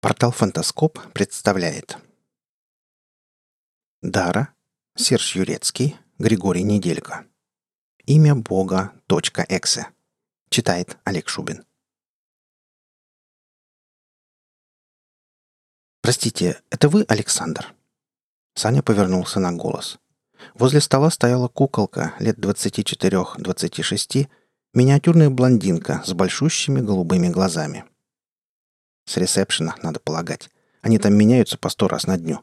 Портал «Фантаскоп» представляет Дара, Серж Юрецкий, Григорий Неделько. Имя Бога. .эксе. Читает Олег Шубин. «Простите, это вы, Александр?» Саня повернулся на голос. Возле стола стояла куколка лет 24-26, миниатюрная блондинка с большущими голубыми глазами. С ресепшена, надо полагать. Они там меняются по сто раз на дню.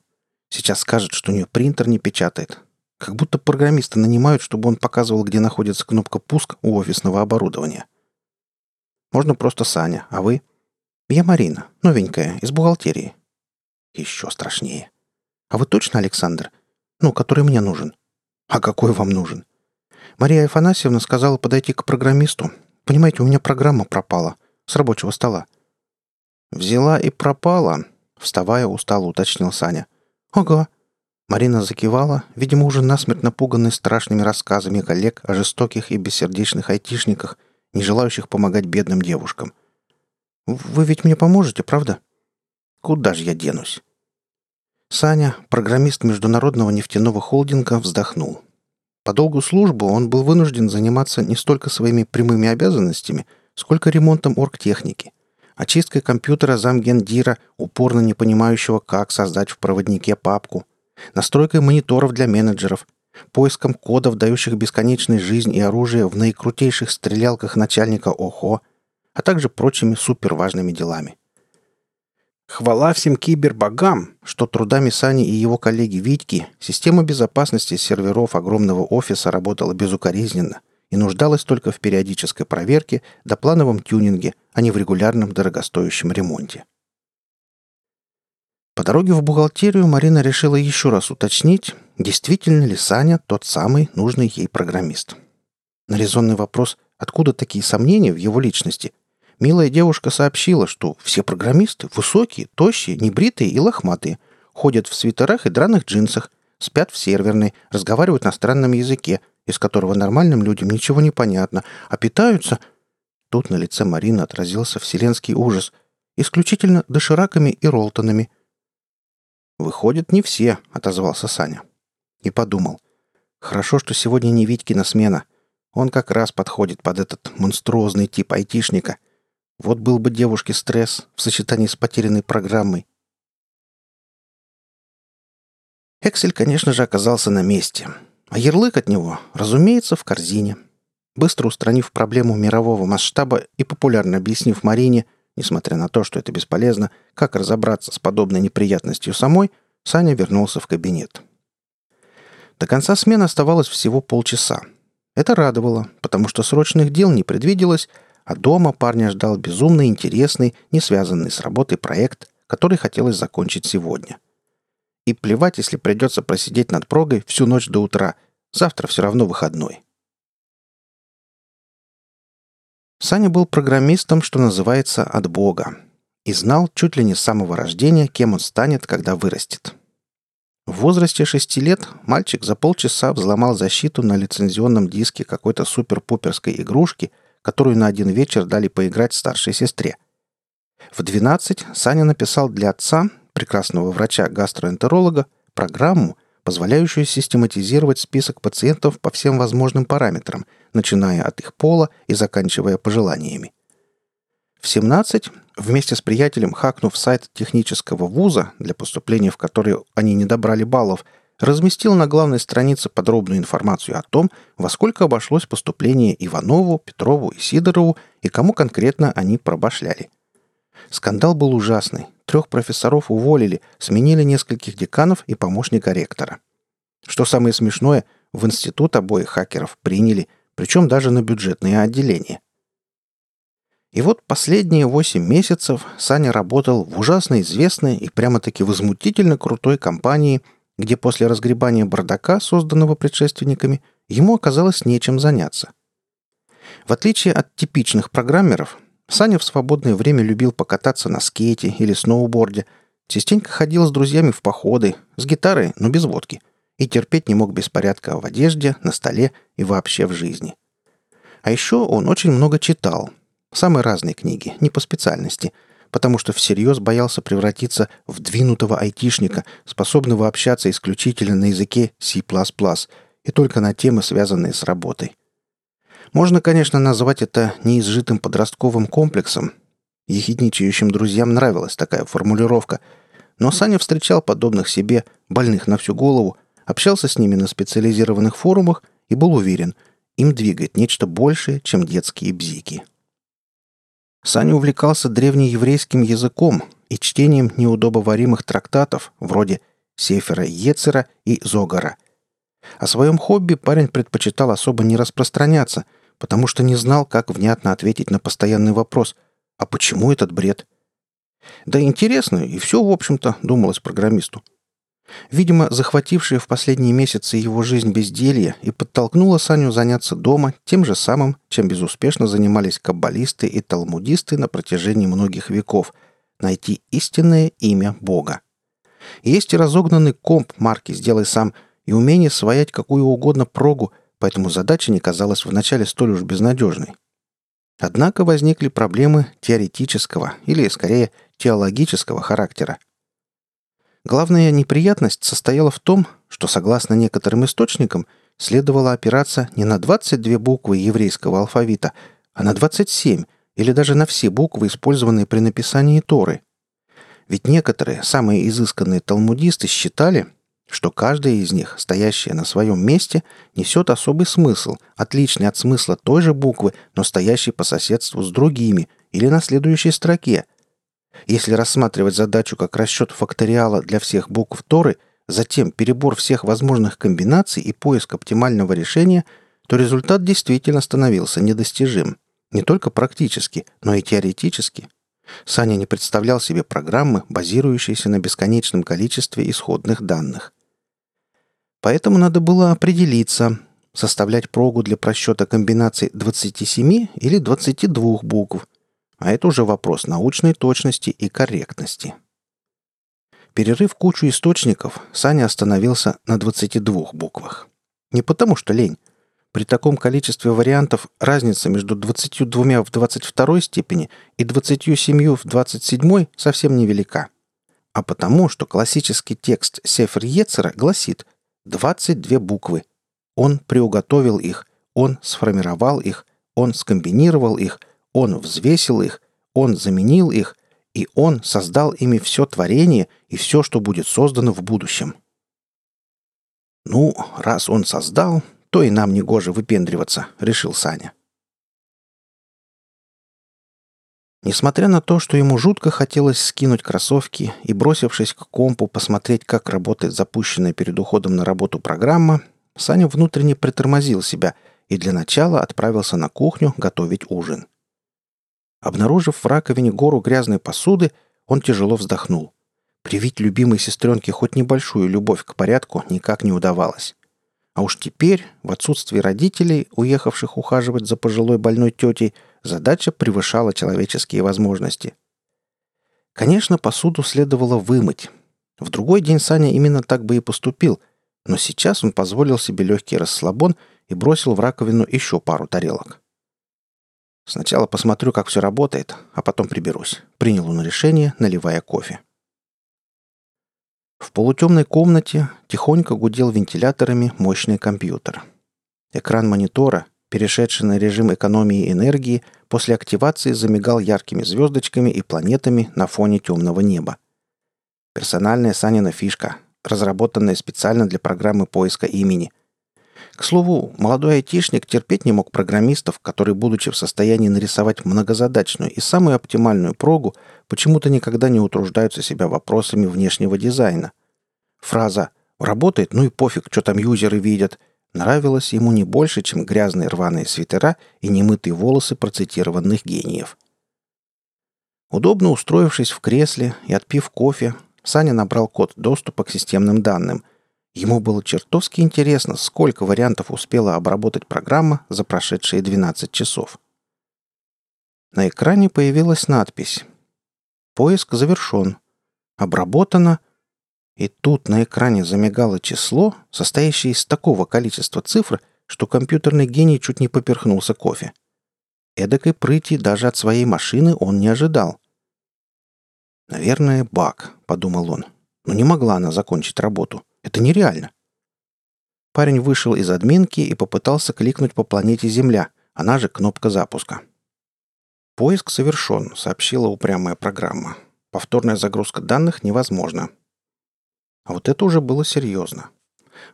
Сейчас скажет, что у нее принтер не печатает. Как будто программиста нанимают, чтобы он показывал, где находится кнопка «Пуск» у офисного оборудования. Можно просто Саня, а вы? Я Марина, новенькая, из бухгалтерии. Еще страшнее. А вы точно Александр? Ну, который мне нужен. А какой вам нужен? Мария Афанасьевна сказала подойти к программисту. Понимаете, у меня программа пропала. С рабочего стола. «Взяла и пропала», — вставая, устало уточнил Саня. «Ага». Марина закивала, видимо, уже насмерть напуганной страшными рассказами коллег о жестоких и бессердечных айтишниках, не желающих помогать бедным девушкам. «Вы ведь мне поможете, правда?» «Куда же я денусь?» Саня, программист международного нефтяного холдинга, вздохнул. По долгу службы он был вынужден заниматься не столько своими прямыми обязанностями, сколько ремонтом оргтехники очисткой компьютера замгендира, упорно не понимающего, как создать в проводнике папку, настройкой мониторов для менеджеров, поиском кодов, дающих бесконечной жизнь и оружие в наикрутейших стрелялках начальника ОХО, а также прочими суперважными делами. Хвала всем кибербогам, что трудами Сани и его коллеги Витьки система безопасности серверов огромного офиса работала безукоризненно и нуждалась только в периодической проверке да плановом тюнинге, а не в регулярном дорогостоящем ремонте. По дороге в бухгалтерию Марина решила еще раз уточнить, действительно ли Саня тот самый нужный ей программист. На резонный вопрос, откуда такие сомнения в его личности, милая девушка сообщила, что все программисты высокие, тощие, небритые и лохматые, ходят в свитерах и драных джинсах, спят в серверной, разговаривают на странном языке, из которого нормальным людям ничего не понятно, а питаются... Тут на лице Марины отразился вселенский ужас. Исключительно дошираками и ролтонами. «Выходит, не все», — отозвался Саня. И подумал. «Хорошо, что сегодня не Витькина смена. Он как раз подходит под этот монструозный тип айтишника. Вот был бы девушке стресс в сочетании с потерянной программой». Эксель, конечно же, оказался на месте. А ярлык от него, разумеется, в корзине. Быстро устранив проблему мирового масштаба и популярно объяснив Марине, несмотря на то, что это бесполезно, как разобраться с подобной неприятностью самой, Саня вернулся в кабинет. До конца смены оставалось всего полчаса. Это радовало, потому что срочных дел не предвиделось, а дома парня ждал безумно интересный, не связанный с работой проект, который хотелось закончить сегодня. И плевать, если придется просидеть над прогой всю ночь до утра. Завтра все равно выходной. Саня был программистом, что называется, от Бога. И знал чуть ли не с самого рождения, кем он станет, когда вырастет. В возрасте шести лет мальчик за полчаса взломал защиту на лицензионном диске какой-то супер-пуперской игрушки, которую на один вечер дали поиграть старшей сестре. В 12 Саня написал для отца прекрасного врача-гастроэнтеролога программу, позволяющую систематизировать список пациентов по всем возможным параметрам, начиная от их пола и заканчивая пожеланиями. В 17, вместе с приятелем хакнув сайт технического вуза, для поступления в который они не добрали баллов, разместил на главной странице подробную информацию о том, во сколько обошлось поступление Иванову, Петрову и Сидорову и кому конкретно они пробашляли. Скандал был ужасный. Трех профессоров уволили, сменили нескольких деканов и помощника ректора. Что самое смешное, в институт обоих хакеров приняли, причем даже на бюджетные отделения. И вот последние восемь месяцев Саня работал в ужасно известной и прямо-таки возмутительно крутой компании, где после разгребания бардака, созданного предшественниками, ему оказалось нечем заняться. В отличие от типичных программеров, Саня в свободное время любил покататься на скейте или сноуборде, частенько ходил с друзьями в походы, с гитарой, но без водки, и терпеть не мог беспорядка в одежде, на столе и вообще в жизни. А еще он очень много читал. Самые разные книги, не по специальности, потому что всерьез боялся превратиться в двинутого айтишника, способного общаться исключительно на языке C++ и только на темы, связанные с работой. Можно, конечно, назвать это неизжитым подростковым комплексом. Ехидничающим друзьям нравилась такая формулировка, но Саня встречал подобных себе, больных на всю голову, общался с ними на специализированных форумах и был уверен, им двигает нечто большее, чем детские бзики. Саня увлекался древнееврейским языком и чтением неудобоваримых трактатов вроде Сефера Ецера и Зогара. О своем хобби парень предпочитал особо не распространяться, потому что не знал, как внятно ответить на постоянный вопрос «А почему этот бред?» Да интересно, и все, в общем-то, думалось программисту. Видимо, захватившая в последние месяцы его жизнь безделье и подтолкнула Саню заняться дома тем же самым, чем безуспешно занимались каббалисты и талмудисты на протяжении многих веков – найти истинное имя Бога. Есть и разогнанный комп марки «Сделай сам» и умение своять какую угодно прогу, поэтому задача не казалась вначале столь уж безнадежной. Однако возникли проблемы теоретического или, скорее, теологического характера – Главная неприятность состояла в том, что, согласно некоторым источникам, следовало опираться не на 22 буквы еврейского алфавита, а на 27 или даже на все буквы, использованные при написании Торы. Ведь некоторые, самые изысканные талмудисты считали, что каждая из них, стоящая на своем месте, несет особый смысл, отличный от смысла той же буквы, но стоящей по соседству с другими или на следующей строке – если рассматривать задачу как расчет факториала для всех букв Торы, затем перебор всех возможных комбинаций и поиск оптимального решения, то результат действительно становился недостижим. Не только практически, но и теоретически. Саня не представлял себе программы, базирующиеся на бесконечном количестве исходных данных. Поэтому надо было определиться, составлять прогу для просчета комбинаций 27 или 22 букв – а это уже вопрос научной точности и корректности. Перерыв кучу источников, Саня остановился на 22 буквах. Не потому что лень. При таком количестве вариантов разница между 22 в 22 степени и 27 в 27 совсем невелика. А потому, что классический текст Сефер Ецера гласит 22 буквы. Он приуготовил их, он сформировал их, он скомбинировал их, он взвесил их, Он заменил их, и Он создал ими все творение и все, что будет создано в будущем. «Ну, раз Он создал, то и нам не гоже выпендриваться», — решил Саня. Несмотря на то, что ему жутко хотелось скинуть кроссовки и, бросившись к компу, посмотреть, как работает запущенная перед уходом на работу программа, Саня внутренне притормозил себя и для начала отправился на кухню готовить ужин. Обнаружив в раковине гору грязной посуды, он тяжело вздохнул. Привить любимой сестренке хоть небольшую любовь к порядку никак не удавалось. А уж теперь, в отсутствии родителей, уехавших ухаживать за пожилой больной тетей, задача превышала человеческие возможности. Конечно, посуду следовало вымыть. В другой день Саня именно так бы и поступил, но сейчас он позволил себе легкий расслабон и бросил в раковину еще пару тарелок. Сначала посмотрю, как все работает, а потом приберусь. Принял он решение, наливая кофе. В полутемной комнате тихонько гудел вентиляторами мощный компьютер. Экран монитора, перешедший на режим экономии энергии, после активации замигал яркими звездочками и планетами на фоне темного неба. Персональная Санина фишка, разработанная специально для программы поиска имени – к слову, молодой айтишник терпеть не мог программистов, которые, будучи в состоянии нарисовать многозадачную и самую оптимальную прогу, почему-то никогда не утруждаются себя вопросами внешнего дизайна. Фраза «работает, ну и пофиг, что там юзеры видят» нравилась ему не больше, чем грязные рваные свитера и немытые волосы процитированных гениев. Удобно устроившись в кресле и отпив кофе, Саня набрал код доступа к системным данным – Ему было чертовски интересно, сколько вариантов успела обработать программа за прошедшие 12 часов. На экране появилась надпись «Поиск завершен. Обработано...» И тут на экране замигало число, состоящее из такого количества цифр, что компьютерный гений чуть не поперхнулся кофе. Эдакой прыти даже от своей машины он не ожидал. «Наверное, баг», — подумал он. «Но не могла она закончить работу. Это нереально». Парень вышел из админки и попытался кликнуть по планете Земля, она же кнопка запуска. «Поиск совершен», — сообщила упрямая программа. «Повторная загрузка данных невозможна». А вот это уже было серьезно.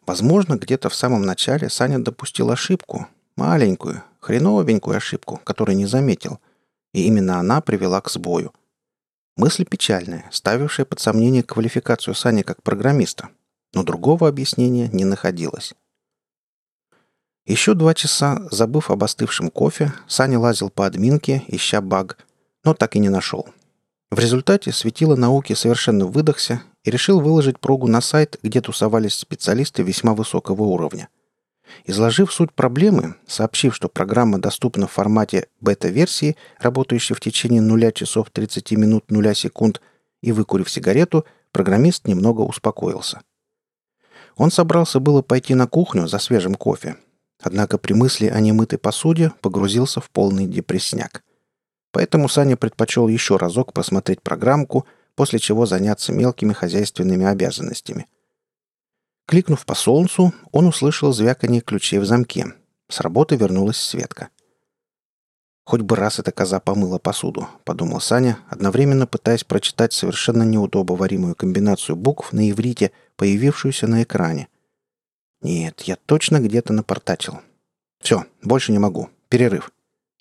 Возможно, где-то в самом начале Саня допустил ошибку. Маленькую, хреновенькую ошибку, которую не заметил. И именно она привела к сбою. Мысль печальная, ставившая под сомнение квалификацию Сани как программиста. Но другого объяснения не находилось. Еще два часа, забыв об остывшем кофе, Саня лазил по админке, ища баг, но так и не нашел. В результате светило науки совершенно выдохся и решил выложить прогу на сайт, где тусовались специалисты весьма высокого уровня. Изложив суть проблемы, сообщив, что программа доступна в формате бета-версии, работающей в течение 0 часов 30 минут 0 секунд, и выкурив сигарету, программист немного успокоился. Он собрался было пойти на кухню за свежим кофе, Однако при мысли о немытой посуде погрузился в полный депрессняк. Поэтому Саня предпочел еще разок посмотреть программку, после чего заняться мелкими хозяйственными обязанностями. Кликнув по солнцу, он услышал звяканье ключей в замке. С работы вернулась Светка. «Хоть бы раз эта коза помыла посуду», — подумал Саня, одновременно пытаясь прочитать совершенно неудобоваримую комбинацию букв на иврите, появившуюся на экране. Нет, я точно где-то напортачил. Все, больше не могу. Перерыв.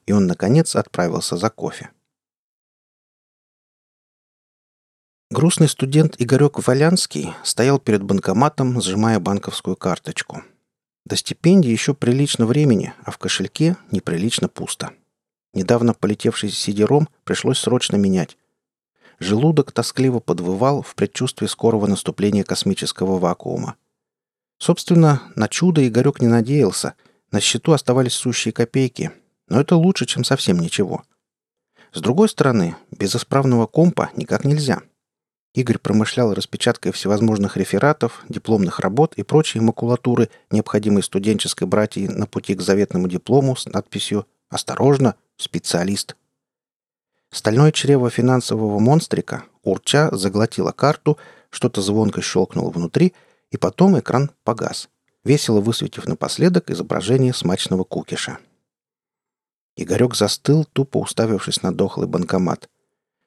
И он, наконец, отправился за кофе. Грустный студент Игорек Валянский стоял перед банкоматом, сжимая банковскую карточку. До стипендии еще прилично времени, а в кошельке неприлично пусто. Недавно полетевший сидером пришлось срочно менять. Желудок тоскливо подвывал в предчувствии скорого наступления космического вакуума. Собственно, на чудо Игорек не надеялся. На счету оставались сущие копейки. Но это лучше, чем совсем ничего. С другой стороны, без исправного компа никак нельзя. Игорь промышлял распечаткой всевозможных рефератов, дипломных работ и прочей макулатуры, необходимой студенческой братьей на пути к заветному диплому с надписью «Осторожно! Специалист!». Стальное чрево финансового монстрика, урча, заглотило карту, что-то звонко щелкнуло внутри — и потом экран погас, весело высветив напоследок изображение смачного кукиша. Игорек застыл, тупо уставившись на дохлый банкомат.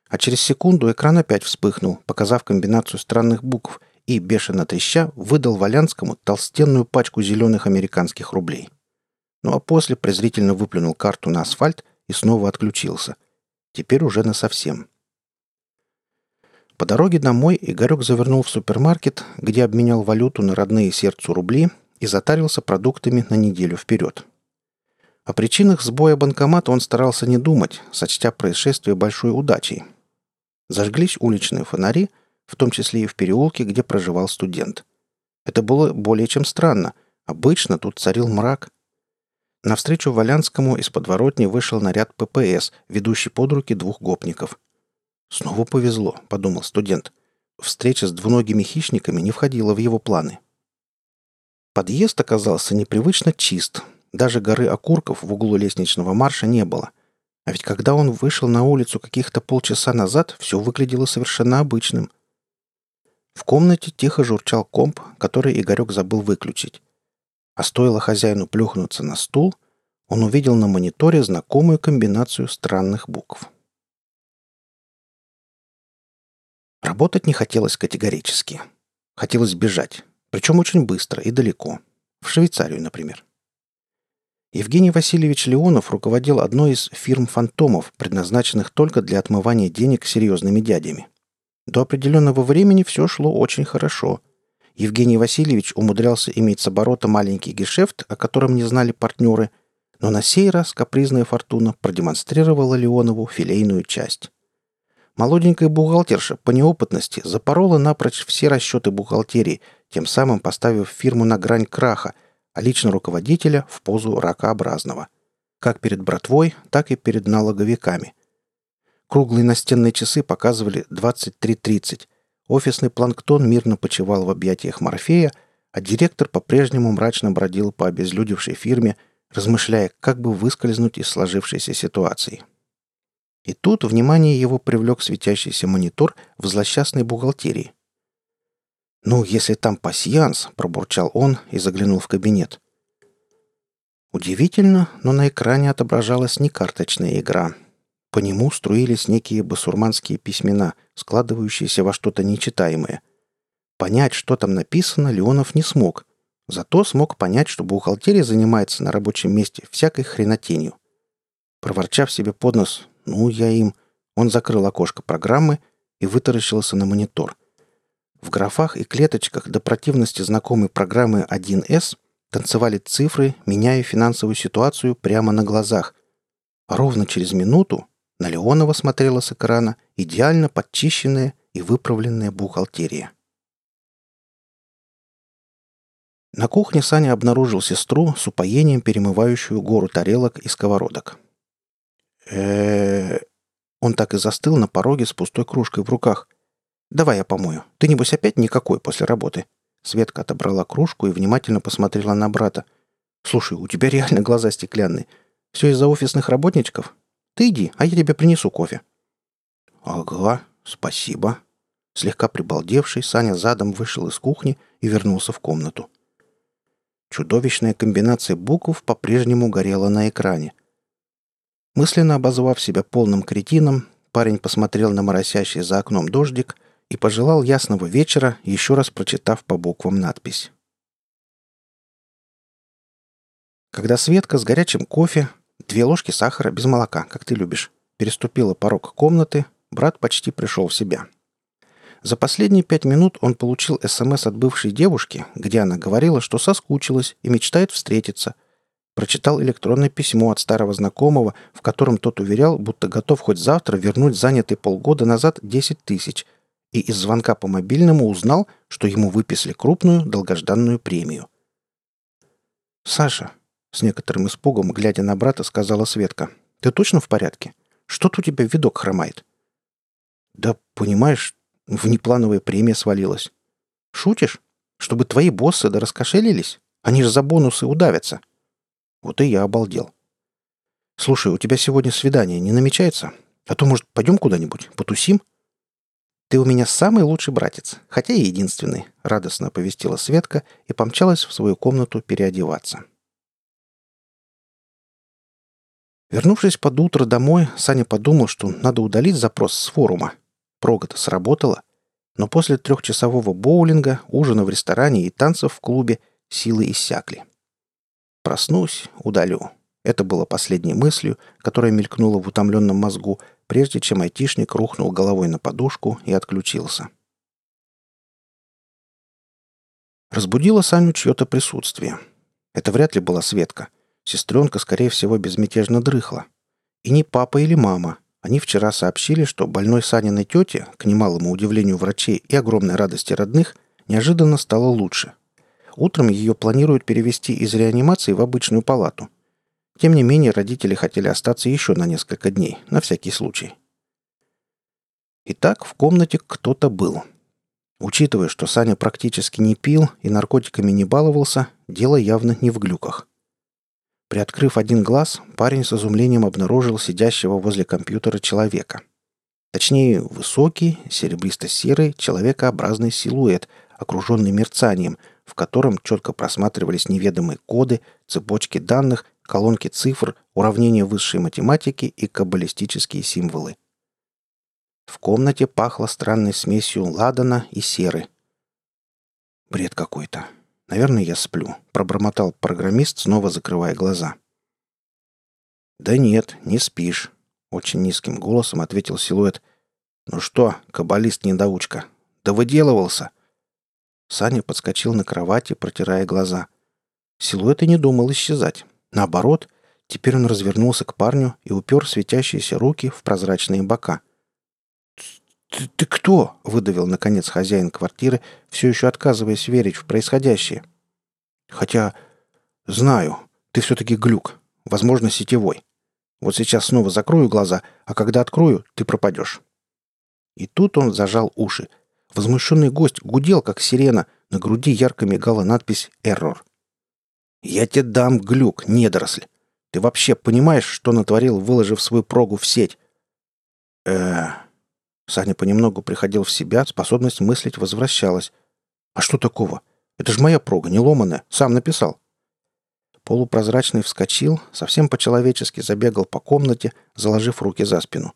А через секунду экран опять вспыхнул, показав комбинацию странных букв, и, бешено треща, выдал Валянскому толстенную пачку зеленых американских рублей. Ну а после презрительно выплюнул карту на асфальт и снова отключился. Теперь уже насовсем. По дороге домой Игорек завернул в супермаркет, где обменял валюту на родные сердцу рубли и затарился продуктами на неделю вперед. О причинах сбоя банкомата он старался не думать, сочтя происшествие большой удачей. Зажглись уличные фонари, в том числе и в переулке, где проживал студент. Это было более чем странно. Обычно тут царил мрак. Навстречу Валянскому из подворотни вышел наряд ППС, ведущий под руки двух гопников – «Снова повезло», — подумал студент. Встреча с двуногими хищниками не входила в его планы. Подъезд оказался непривычно чист. Даже горы окурков в углу лестничного марша не было. А ведь когда он вышел на улицу каких-то полчаса назад, все выглядело совершенно обычным. В комнате тихо журчал комп, который Игорек забыл выключить. А стоило хозяину плюхнуться на стул, он увидел на мониторе знакомую комбинацию странных букв. Работать не хотелось категорически. Хотелось бежать. Причем очень быстро и далеко. В Швейцарию, например. Евгений Васильевич Леонов руководил одной из фирм «Фантомов», предназначенных только для отмывания денег серьезными дядями. До определенного времени все шло очень хорошо. Евгений Васильевич умудрялся иметь с оборота маленький гешефт, о котором не знали партнеры, но на сей раз капризная фортуна продемонстрировала Леонову филейную часть. Молоденькая бухгалтерша по неопытности запорола напрочь все расчеты бухгалтерии, тем самым поставив фирму на грань краха, а лично руководителя в позу ракообразного. Как перед братвой, так и перед налоговиками. Круглые настенные часы показывали 23.30. Офисный планктон мирно почивал в объятиях Морфея, а директор по-прежнему мрачно бродил по обезлюдевшей фирме, размышляя, как бы выскользнуть из сложившейся ситуации. И тут внимание его привлек светящийся монитор в злосчастной бухгалтерии. «Ну, если там пасьянс», — пробурчал он и заглянул в кабинет. Удивительно, но на экране отображалась не карточная игра. По нему струились некие басурманские письмена, складывающиеся во что-то нечитаемое. Понять, что там написано, Леонов не смог. Зато смог понять, что бухгалтерия занимается на рабочем месте всякой хренотенью. Проворчав себе под нос «Ну, я им», он закрыл окошко программы и вытаращился на монитор — в графах и клеточках до противности знакомой программы 1С танцевали цифры, меняя финансовую ситуацию прямо на глазах. ровно через минуту на Леонова смотрела с экрана идеально подчищенная и выправленная бухгалтерия. На кухне Саня обнаружил сестру с упоением перемывающую гору тарелок и сковородок. э Он так и застыл на пороге с пустой кружкой в руках. «Давай я помою. Ты, небось, опять никакой после работы?» Светка отобрала кружку и внимательно посмотрела на брата. «Слушай, у тебя реально глаза стеклянные. Все из-за офисных работничков? Ты иди, а я тебе принесу кофе». «Ага, спасибо». Слегка прибалдевший, Саня задом вышел из кухни и вернулся в комнату. Чудовищная комбинация букв по-прежнему горела на экране. Мысленно обозвав себя полным кретином, парень посмотрел на моросящий за окном дождик и пожелал ясного вечера, еще раз прочитав по буквам надпись. Когда Светка с горячим кофе, две ложки сахара без молока, как ты любишь, переступила порог комнаты, брат почти пришел в себя. За последние пять минут он получил СМС от бывшей девушки, где она говорила, что соскучилась и мечтает встретиться. Прочитал электронное письмо от старого знакомого, в котором тот уверял, будто готов хоть завтра вернуть занятый полгода назад 10 тысяч, и из звонка по мобильному узнал, что ему выписали крупную долгожданную премию. «Саша», — с некоторым испугом, глядя на брата, сказала Светка, — «ты точно в порядке? Что-то у тебя видок хромает». «Да, понимаешь, внеплановая премия свалилась». «Шутишь? Чтобы твои боссы да раскошелились? Они же за бонусы удавятся». Вот и я обалдел. «Слушай, у тебя сегодня свидание не намечается? А то, может, пойдем куда-нибудь, потусим?» «Ты у меня самый лучший братец, хотя и единственный», — радостно оповестила Светка и помчалась в свою комнату переодеваться. Вернувшись под утро домой, Саня подумал, что надо удалить запрос с форума. Прога-то сработала. Но после трехчасового боулинга, ужина в ресторане и танцев в клубе силы иссякли. Проснусь, удалю. Это было последней мыслью, которая мелькнула в утомленном мозгу, прежде чем айтишник рухнул головой на подушку и отключился. Разбудило Саню чье-то присутствие. Это вряд ли была Светка. Сестренка, скорее всего, безмятежно дрыхла. И не папа или мама. Они вчера сообщили, что больной Саниной тете, к немалому удивлению врачей и огромной радости родных, неожиданно стало лучше. Утром ее планируют перевести из реанимации в обычную палату. Тем не менее, родители хотели остаться еще на несколько дней, на всякий случай. Итак, в комнате кто-то был. Учитывая, что Саня практически не пил и наркотиками не баловался, дело явно не в глюках. Приоткрыв один глаз, парень с изумлением обнаружил сидящего возле компьютера человека. Точнее, высокий, серебристо-серый, человекообразный силуэт, окруженный мерцанием, в котором четко просматривались неведомые коды, цепочки данных колонки цифр, уравнения высшей математики и каббалистические символы. В комнате пахло странной смесью ладана и серы. «Бред какой-то. Наверное, я сплю», — пробормотал программист, снова закрывая глаза. «Да нет, не спишь», — очень низким голосом ответил силуэт. «Ну что, каббалист-недоучка, да выделывался?» Саня подскочил на кровати, протирая глаза. Силуэт и не думал исчезать. Наоборот, теперь он развернулся к парню и упер светящиеся руки в прозрачные бока. «Ты, ты кто?» — выдавил, наконец, хозяин квартиры, все еще отказываясь верить в происходящее. «Хотя, знаю, ты все-таки глюк, возможно, сетевой. Вот сейчас снова закрою глаза, а когда открою, ты пропадешь». И тут он зажал уши. Возмущенный гость гудел, как сирена, на груди ярко мигала надпись «Эррор». «Я тебе дам глюк, недоросль. Ты вообще понимаешь, что натворил, выложив свою прогу в сеть? э Саня понемногу приходил в себя, способность мыслить возвращалась. «А что такого? Это же моя прога, не ломаная. Сам написал». Полупрозрачный вскочил, совсем по-человечески забегал по комнате, заложив руки за спину.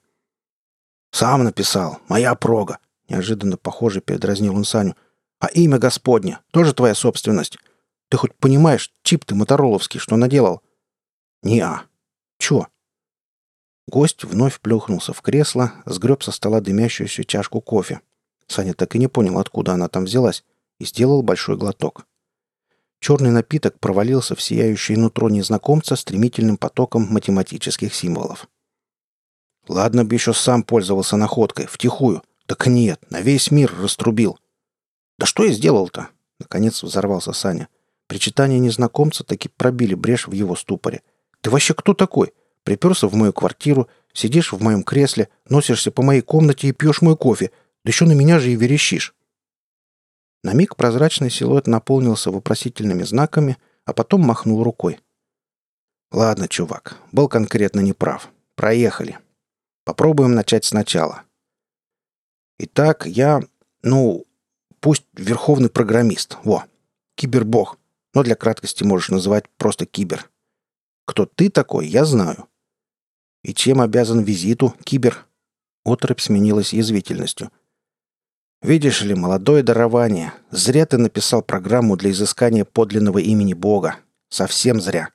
«Сам написал. Моя прога!» Неожиданно похоже передразнил он Саню. «А имя Господне тоже твоя собственность? Ты хоть понимаешь, чип ты мотороловский, что наделал?» «Не-а. Чё?» Гость вновь плюхнулся в кресло, сгреб со стола дымящуюся чашку кофе. Саня так и не понял, откуда она там взялась, и сделал большой глоток. Черный напиток провалился в сияющее нутро незнакомца стремительным потоком математических символов. Ладно бы еще сам пользовался находкой, втихую. Так нет, на весь мир раструбил. Да что я сделал-то? Наконец взорвался Саня. Причитания незнакомца таки пробили брешь в его ступоре. Ты вообще кто такой? Приперся в мою квартиру, сидишь в моем кресле, носишься по моей комнате и пьешь мой кофе. Да еще на меня же и верещишь. На миг прозрачный силуэт наполнился вопросительными знаками, а потом махнул рукой. «Ладно, чувак, был конкретно неправ. Проехали. Попробуем начать сначала. Итак, я, ну, пусть верховный программист. Во, кибербог. Но для краткости можешь называть просто кибер. Кто ты такой, я знаю. И чем обязан визиту, кибер?» Отрыбь сменилась язвительностью. Видишь ли, молодое дарование. Зря ты написал программу для изыскания подлинного имени Бога. Совсем зря.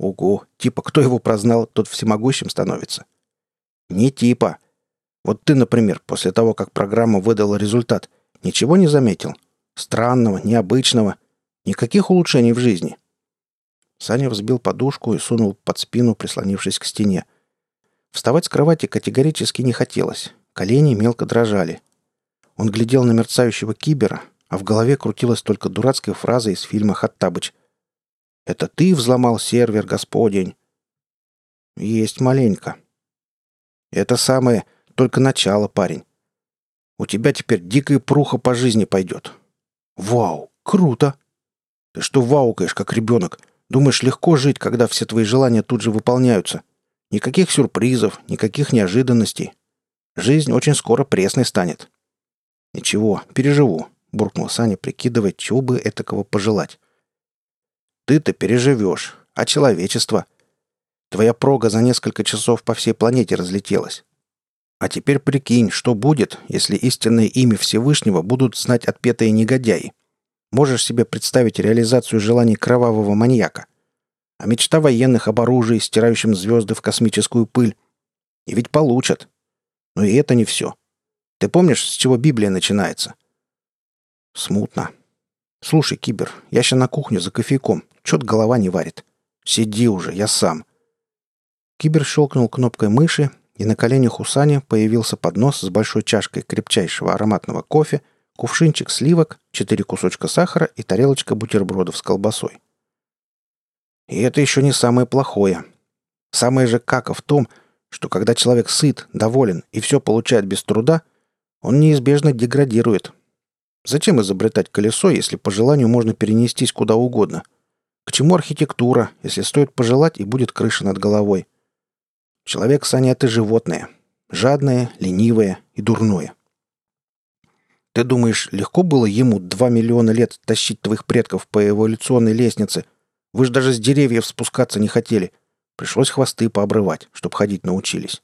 Угу. Типа, кто его прознал, тот всемогущим становится. Не типа. Вот ты, например, после того, как программа выдала результат, ничего не заметил? Странного, необычного. Никаких улучшений в жизни. Саня взбил подушку и сунул под спину, прислонившись к стене. Вставать с кровати категорически не хотелось. Колени мелко дрожали. Он глядел на мерцающего кибера, а в голове крутилась только дурацкая фраза из фильма «Хаттабыч». «Это ты взломал сервер, господень?» «Есть маленько». «Это самое, только начало, парень. У тебя теперь дикая пруха по жизни пойдет». «Вау, круто!» «Ты что ваукаешь, как ребенок? Думаешь, легко жить, когда все твои желания тут же выполняются? Никаких сюрпризов, никаких неожиданностей. Жизнь очень скоро пресной станет». «Ничего, переживу», — буркнул Саня, прикидывая, чего бы этакого пожелать. «Ты-то переживешь, а человечество? Твоя прога за несколько часов по всей планете разлетелась. А теперь прикинь, что будет, если истинное имя Всевышнего будут знать отпетые негодяи. Можешь себе представить реализацию желаний кровавого маньяка? А мечта военных об оружии, стирающем звезды в космическую пыль? И ведь получат. Но и это не все. Ты помнишь, с чего Библия начинается?» «Смутно. Слушай, Кибер, я сейчас на кухню за кофейком. Чё-то голова не варит. Сиди уже, я сам». Кибер щелкнул кнопкой мыши, и на коленях у Сани появился поднос с большой чашкой крепчайшего ароматного кофе, кувшинчик сливок, четыре кусочка сахара и тарелочка бутербродов с колбасой. И это еще не самое плохое. Самое же кака в том, что когда человек сыт, доволен и все получает без труда – он неизбежно деградирует. Зачем изобретать колесо, если по желанию можно перенестись куда угодно? К чему архитектура, если стоит пожелать и будет крыша над головой? Человек, Саня, это животное. Жадное, ленивое и дурное. Ты думаешь, легко было ему два миллиона лет тащить твоих предков по эволюционной лестнице? Вы же даже с деревьев спускаться не хотели. Пришлось хвосты пообрывать, чтобы ходить научились.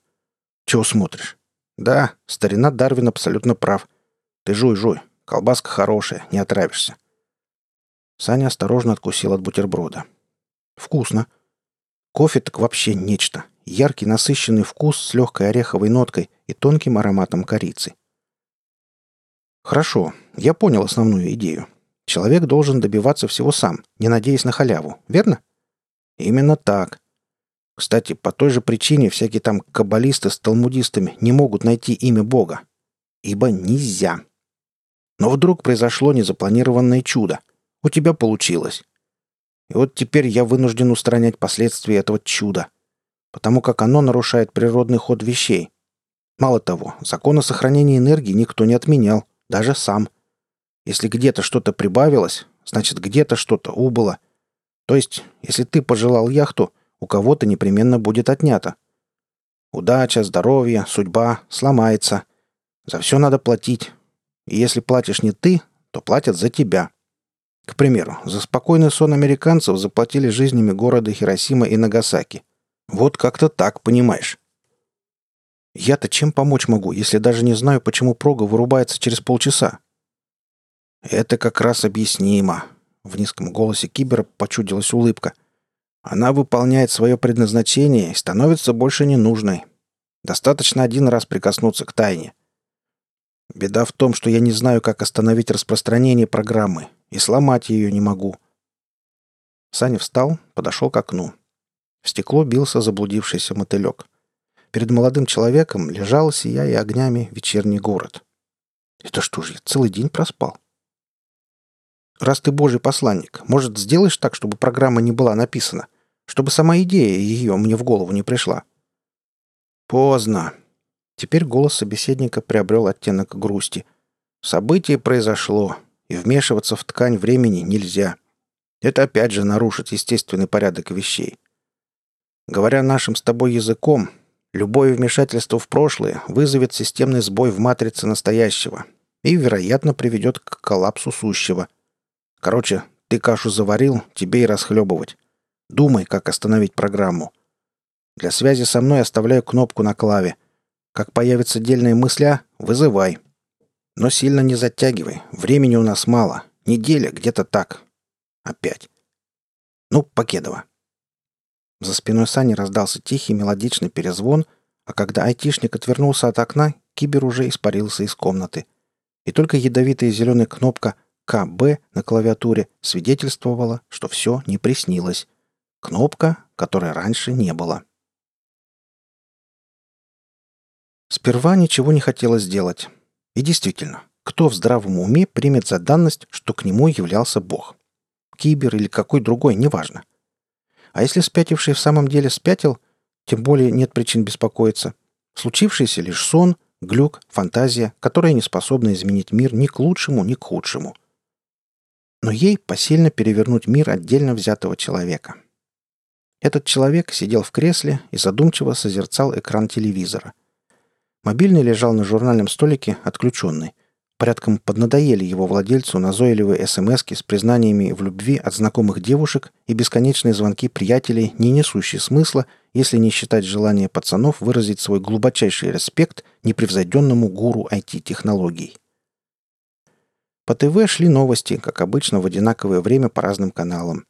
Чего смотришь? Да, старина Дарвин абсолютно прав. Ты жуй, жуй. Колбаска хорошая, не отравишься. Саня осторожно откусил от бутерброда. Вкусно. Кофе так вообще нечто. Яркий насыщенный вкус с легкой ореховой ноткой и тонким ароматом корицы. Хорошо, я понял основную идею. Человек должен добиваться всего сам, не надеясь на халяву, верно? Именно так. Кстати, по той же причине всякие там каббалисты с талмудистами не могут найти имя Бога. Ибо нельзя. Но вдруг произошло незапланированное чудо. У тебя получилось. И вот теперь я вынужден устранять последствия этого чуда. Потому как оно нарушает природный ход вещей. Мало того, закон о сохранении энергии никто не отменял, даже сам. Если где-то что-то прибавилось, значит где-то что-то убыло. То есть, если ты пожелал яхту – у кого-то непременно будет отнято. Удача, здоровье, судьба сломается. За все надо платить. И если платишь не ты, то платят за тебя. К примеру, за спокойный сон американцев заплатили жизнями города Хиросима и Нагасаки. Вот как-то так, понимаешь. Я-то чем помочь могу, если даже не знаю, почему прога вырубается через полчаса? Это как раз объяснимо. В низком голосе Кибера почудилась улыбка. Она выполняет свое предназначение и становится больше ненужной. Достаточно один раз прикоснуться к тайне. Беда в том, что я не знаю, как остановить распространение программы, и сломать ее не могу. Саня встал, подошел к окну. В стекло бился заблудившийся мотылек. Перед молодым человеком лежал, сияя огнями, вечерний город. Это что же, я целый день проспал? Раз ты божий посланник, может, сделаешь так, чтобы программа не была написана? Чтобы сама идея ее мне в голову не пришла?» «Поздно». Теперь голос собеседника приобрел оттенок грусти. «Событие произошло, и вмешиваться в ткань времени нельзя. Это опять же нарушит естественный порядок вещей. Говоря нашим с тобой языком, любое вмешательство в прошлое вызовет системный сбой в матрице настоящего и, вероятно, приведет к коллапсу сущего. Короче, ты кашу заварил, тебе и расхлебывать. Думай, как остановить программу. Для связи со мной оставляю кнопку на клаве. Как появится дельная мысля, вызывай. Но сильно не затягивай. Времени у нас мало. Неделя где-то так. Опять. Ну, Покедова. За спиной Сани раздался тихий мелодичный перезвон, а когда айтишник отвернулся от окна, кибер уже испарился из комнаты. И только ядовитая зеленая кнопка «КБ» на клавиатуре свидетельствовала, что все не приснилось. Кнопка, которой раньше не было. Сперва ничего не хотелось делать. И действительно, кто в здравом уме примет за данность, что к нему являлся Бог? Кибер или какой другой, неважно. А если спятивший в самом деле спятил, тем более нет причин беспокоиться. Случившийся лишь сон, глюк, фантазия, которая не способна изменить мир ни к лучшему, ни к худшему. Но ей посильно перевернуть мир отдельно взятого человека. Этот человек сидел в кресле и задумчиво созерцал экран телевизора. Мобильный лежал на журнальном столике, отключенный. Порядком поднадоели его владельцу назойливые смс с признаниями в любви от знакомых девушек и бесконечные звонки приятелей, не несущие смысла, если не считать желание пацанов выразить свой глубочайший респект непревзойденному гуру IT-технологий. По ТВ шли новости, как обычно, в одинаковое время по разным каналам.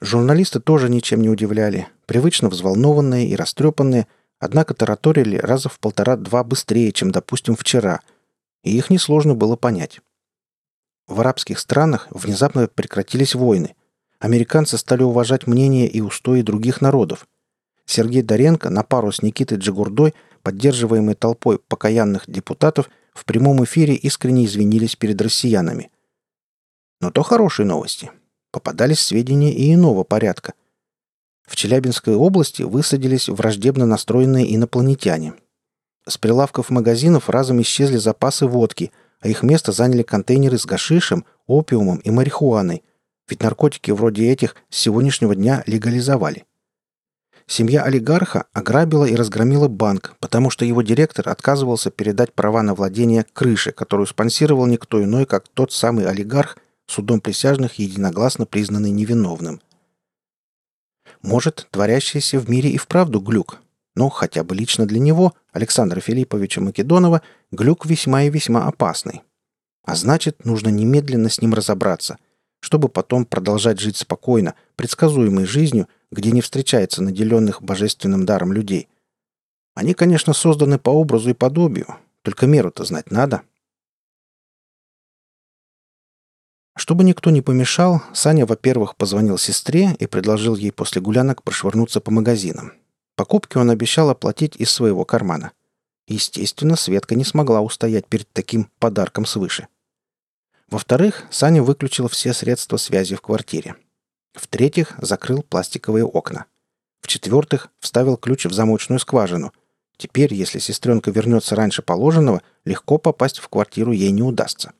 Журналисты тоже ничем не удивляли. Привычно взволнованные и растрепанные, однако тараторили раза в полтора-два быстрее, чем, допустим, вчера. И их несложно было понять. В арабских странах внезапно прекратились войны. Американцы стали уважать мнения и устои других народов. Сергей Доренко на пару с Никитой Джигурдой, поддерживаемый толпой покаянных депутатов, в прямом эфире искренне извинились перед россиянами. Но то хорошие новости – попадались сведения и иного порядка. В Челябинской области высадились враждебно настроенные инопланетяне. С прилавков магазинов разом исчезли запасы водки, а их место заняли контейнеры с гашишем, опиумом и марихуаной, ведь наркотики вроде этих с сегодняшнего дня легализовали. Семья олигарха ограбила и разгромила банк, потому что его директор отказывался передать права на владение крыши, которую спонсировал никто иной, как тот самый олигарх, судом присяжных единогласно признанный невиновным. Может, творящийся в мире и вправду глюк, но хотя бы лично для него, Александра Филипповича Македонова, глюк весьма и весьма опасный. А значит, нужно немедленно с ним разобраться, чтобы потом продолжать жить спокойно, предсказуемой жизнью, где не встречается наделенных божественным даром людей. Они, конечно, созданы по образу и подобию, только меру-то знать надо. — Чтобы никто не помешал, Саня, во-первых, позвонил сестре и предложил ей после гулянок прошвырнуться по магазинам. Покупки он обещал оплатить из своего кармана. Естественно, Светка не смогла устоять перед таким подарком свыше. Во-вторых, Саня выключил все средства связи в квартире. В-третьих, закрыл пластиковые окна. В-четвертых, вставил ключ в замочную скважину. Теперь, если сестренка вернется раньше положенного, легко попасть в квартиру ей не удастся.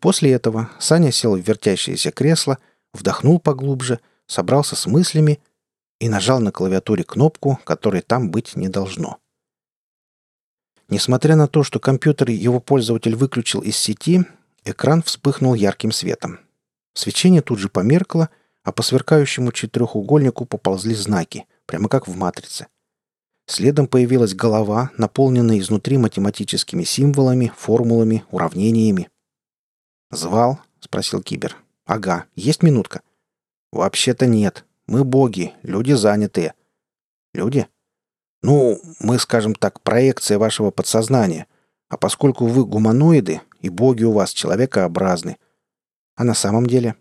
После этого Саня сел в вертящееся кресло, вдохнул поглубже, собрался с мыслями и нажал на клавиатуре кнопку, которой там быть не должно. Несмотря на то, что компьютер его пользователь выключил из сети, экран вспыхнул ярким светом. Свечение тут же померкло, а по сверкающему четырехугольнику поползли знаки, прямо как в матрице. Следом появилась голова, наполненная изнутри математическими символами, формулами, уравнениями. «Звал?» — спросил Кибер. «Ага, есть минутка?» «Вообще-то нет. Мы боги, люди занятые». «Люди?» «Ну, мы, скажем так, проекция вашего подсознания. А поскольку вы гуманоиды, и боги у вас человекообразны. А на самом деле?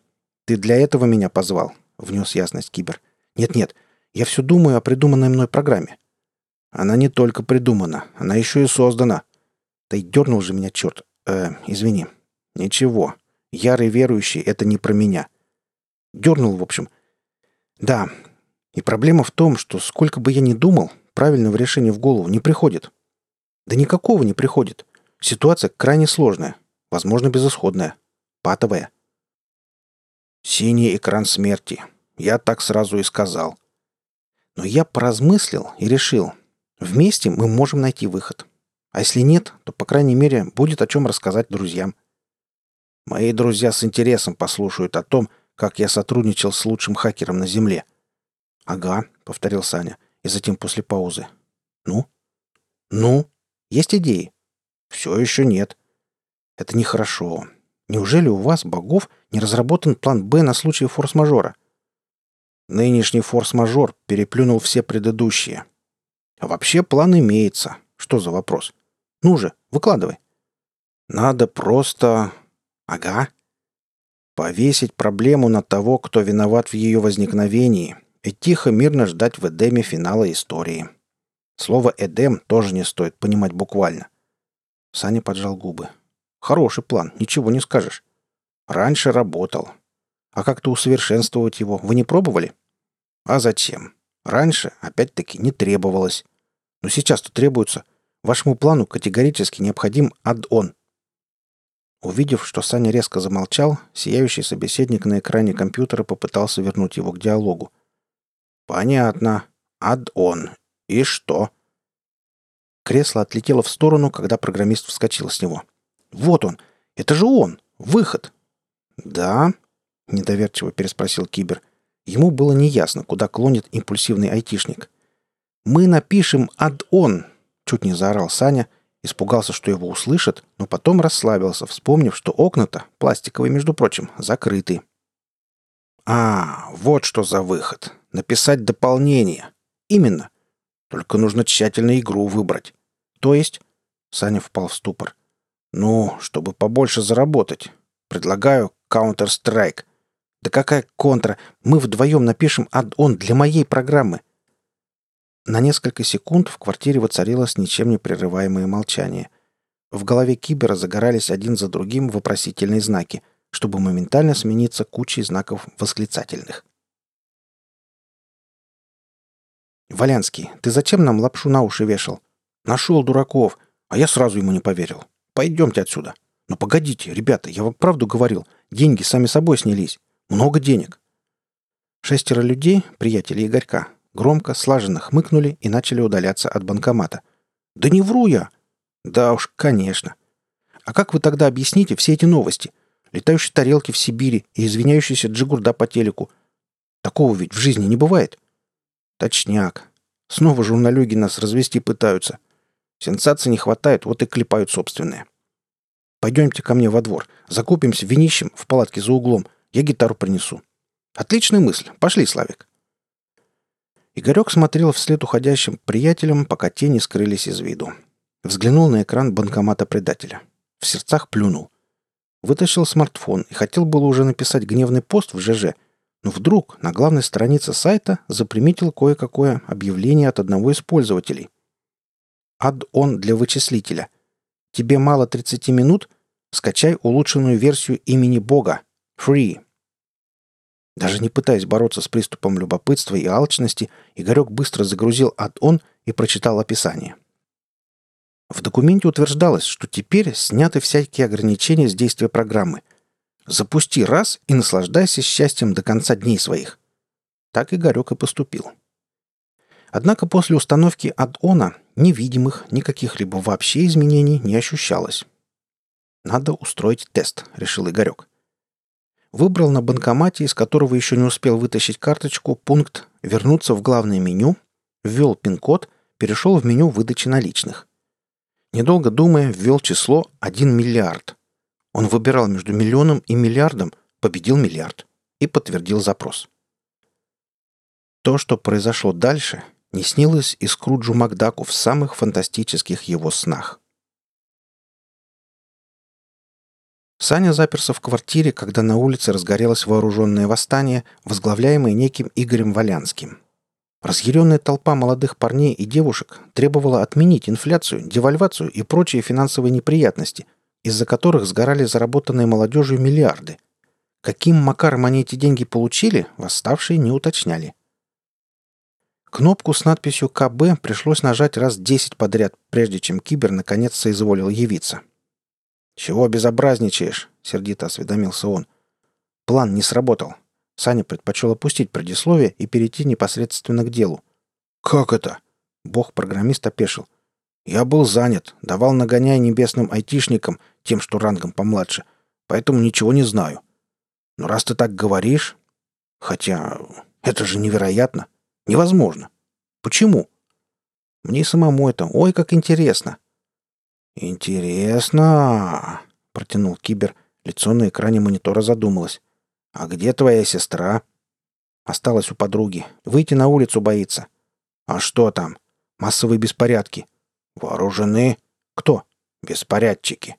Ты для этого меня позвал?» — внес ясность Кибер. «Нет-нет, я все думаю о придуманной мной программе. Она не только придумана, она еще и создана. Да и дернул же меня черт. Э, извини. Ничего. Ярый верующий — это не про меня. Дернул, в общем. Да. И проблема в том, что сколько бы я ни думал, правильного решения в голову не приходит. Да никакого не приходит. Ситуация крайне сложная. Возможно, безысходная. Патовая. Синий экран смерти. Я так сразу и сказал. Но я поразмыслил и решил, Вместе мы можем найти выход. А если нет, то, по крайней мере, будет о чем рассказать друзьям. Мои друзья с интересом послушают о том, как я сотрудничал с лучшим хакером на Земле. «Ага», — повторил Саня, и затем после паузы. «Ну?» «Ну? Есть идеи?» «Все еще нет». «Это нехорошо. Неужели у вас, богов, не разработан план «Б» на случай форс-мажора?» Нынешний форс-мажор переплюнул все предыдущие. А вообще план имеется. Что за вопрос? Ну же, выкладывай. Надо просто... Ага. Повесить проблему на того, кто виноват в ее возникновении, и тихо мирно ждать в Эдеме финала истории. Слово «Эдем» тоже не стоит понимать буквально. Саня поджал губы. Хороший план, ничего не скажешь. Раньше работал. А как-то усовершенствовать его вы не пробовали? А зачем? Раньше, опять-таки, не требовалось. Но сейчас-то требуется. Вашему плану категорически необходим аддон. Увидев, что Саня резко замолчал, сияющий собеседник на экране компьютера попытался вернуть его к диалогу. «Понятно. Аддон. И что?» Кресло отлетело в сторону, когда программист вскочил с него. «Вот он! Это же он! Выход!» «Да?» — недоверчиво переспросил Кибер — Ему было неясно, куда клонит импульсивный айтишник. «Мы напишем аддон!» — чуть не заорал Саня, испугался, что его услышат, но потом расслабился, вспомнив, что окна-то, пластиковые, между прочим, закрыты. «А, вот что за выход. Написать дополнение. Именно. Только нужно тщательно игру выбрать. То есть...» Саня впал в ступор. «Ну, чтобы побольше заработать. Предлагаю Counter-Strike. Да какая контра? Мы вдвоем напишем аддон для моей программы. На несколько секунд в квартире воцарилось ничем не прерываемое молчание. В голове Кибера загорались один за другим вопросительные знаки, чтобы моментально смениться кучей знаков восклицательных. «Валянский, ты зачем нам лапшу на уши вешал? Нашел дураков, а я сразу ему не поверил. Пойдемте отсюда. Но погодите, ребята, я вам правду говорил, деньги сами собой снялись. Много денег. Шестеро людей, приятели Игорька, громко, слаженно хмыкнули и начали удаляться от банкомата. «Да не вру я!» «Да уж, конечно. А как вы тогда объясните все эти новости? Летающие тарелки в Сибири и извиняющийся Джигурда по телеку. Такого ведь в жизни не бывает». «Точняк. Снова журналюги нас развести пытаются. Сенсаций не хватает, вот и клепают собственные. Пойдемте ко мне во двор. Закупимся винищем в палатке за углом я гитару принесу. Отличная мысль. Пошли, Славик. Игорек смотрел вслед уходящим приятелям, пока те не скрылись из виду. Взглянул на экран банкомата предателя. В сердцах плюнул. Вытащил смартфон и хотел было уже написать гневный пост в ЖЖ, но вдруг на главной странице сайта заприметил кое-какое объявление от одного из пользователей. Ад-он для вычислителя. Тебе мало 30 минут? Скачай улучшенную версию имени Бога. Free. Даже не пытаясь бороться с приступом любопытства и алчности, Игорек быстро загрузил аддон и прочитал описание. В документе утверждалось, что теперь сняты всякие ограничения с действия программы. Запусти раз и наслаждайся счастьем до конца дней своих. Так Игорек и поступил. Однако после установки аддона невидимых, никаких либо вообще изменений не ощущалось. «Надо устроить тест», — решил Игорек. Выбрал на банкомате, из которого еще не успел вытащить карточку, пункт «Вернуться в главное меню», ввел пин-код, перешел в меню выдачи наличных. Недолго думая, ввел число 1 миллиард. Он выбирал между миллионом и миллиардом, победил миллиард и подтвердил запрос. То, что произошло дальше, не снилось и Скруджу Макдаку в самых фантастических его снах. Саня заперся в квартире, когда на улице разгорелось вооруженное восстание, возглавляемое неким Игорем Валянским. Разъяренная толпа молодых парней и девушек требовала отменить инфляцию, девальвацию и прочие финансовые неприятности, из-за которых сгорали заработанные молодежью миллиарды. Каким макаром они эти деньги получили, восставшие не уточняли. Кнопку с надписью «КБ» пришлось нажать раз десять подряд, прежде чем Кибер наконец соизволил явиться. «Чего безобразничаешь?» — сердито осведомился он. План не сработал. Саня предпочел опустить предисловие и перейти непосредственно к делу. «Как это?» Бог-программист опешил. «Я был занят, давал нагоняй небесным айтишникам, тем, что рангом помладше, поэтому ничего не знаю. Но раз ты так говоришь... Хотя это же невероятно. Невозможно. Почему? Мне самому это, ой, как интересно. Интересно, протянул Кибер. Лицо на экране монитора задумалось. А где твоя сестра? Осталась у подруги. Выйти на улицу боится. А что там? Массовые беспорядки. Вооружены? Кто? Беспорядчики.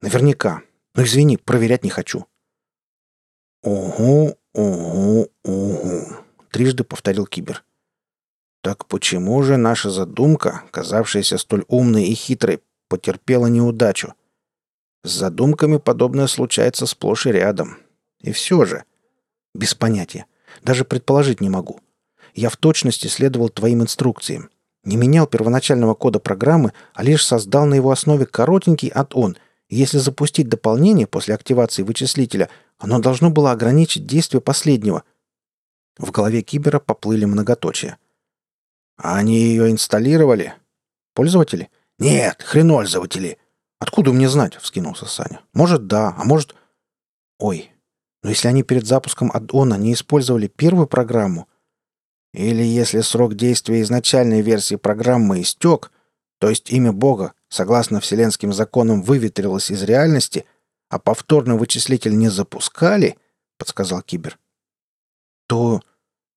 Наверняка. Но извини, проверять не хочу. Угу, угу, угу. Трижды повторил Кибер. Так почему же наша задумка, казавшаяся столь умной и хитрой, потерпела неудачу? С задумками подобное случается сплошь и рядом. И все же... Без понятия. Даже предположить не могу. Я в точности следовал твоим инструкциям. Не менял первоначального кода программы, а лишь создал на его основе коротенький. И если запустить дополнение после активации вычислителя, оно должно было ограничить действие последнего. В голове Кибера поплыли многоточия. А они ее инсталлировали? Пользователи? Нет, хренользователи. Откуда мне знать? Вскинулся Саня. Может, да, а может... Ой, но если они перед запуском аддона не использовали первую программу, или если срок действия изначальной версии программы истек, то есть имя Бога, согласно вселенским законам, выветрилось из реальности, а повторный вычислитель не запускали, подсказал Кибер, то,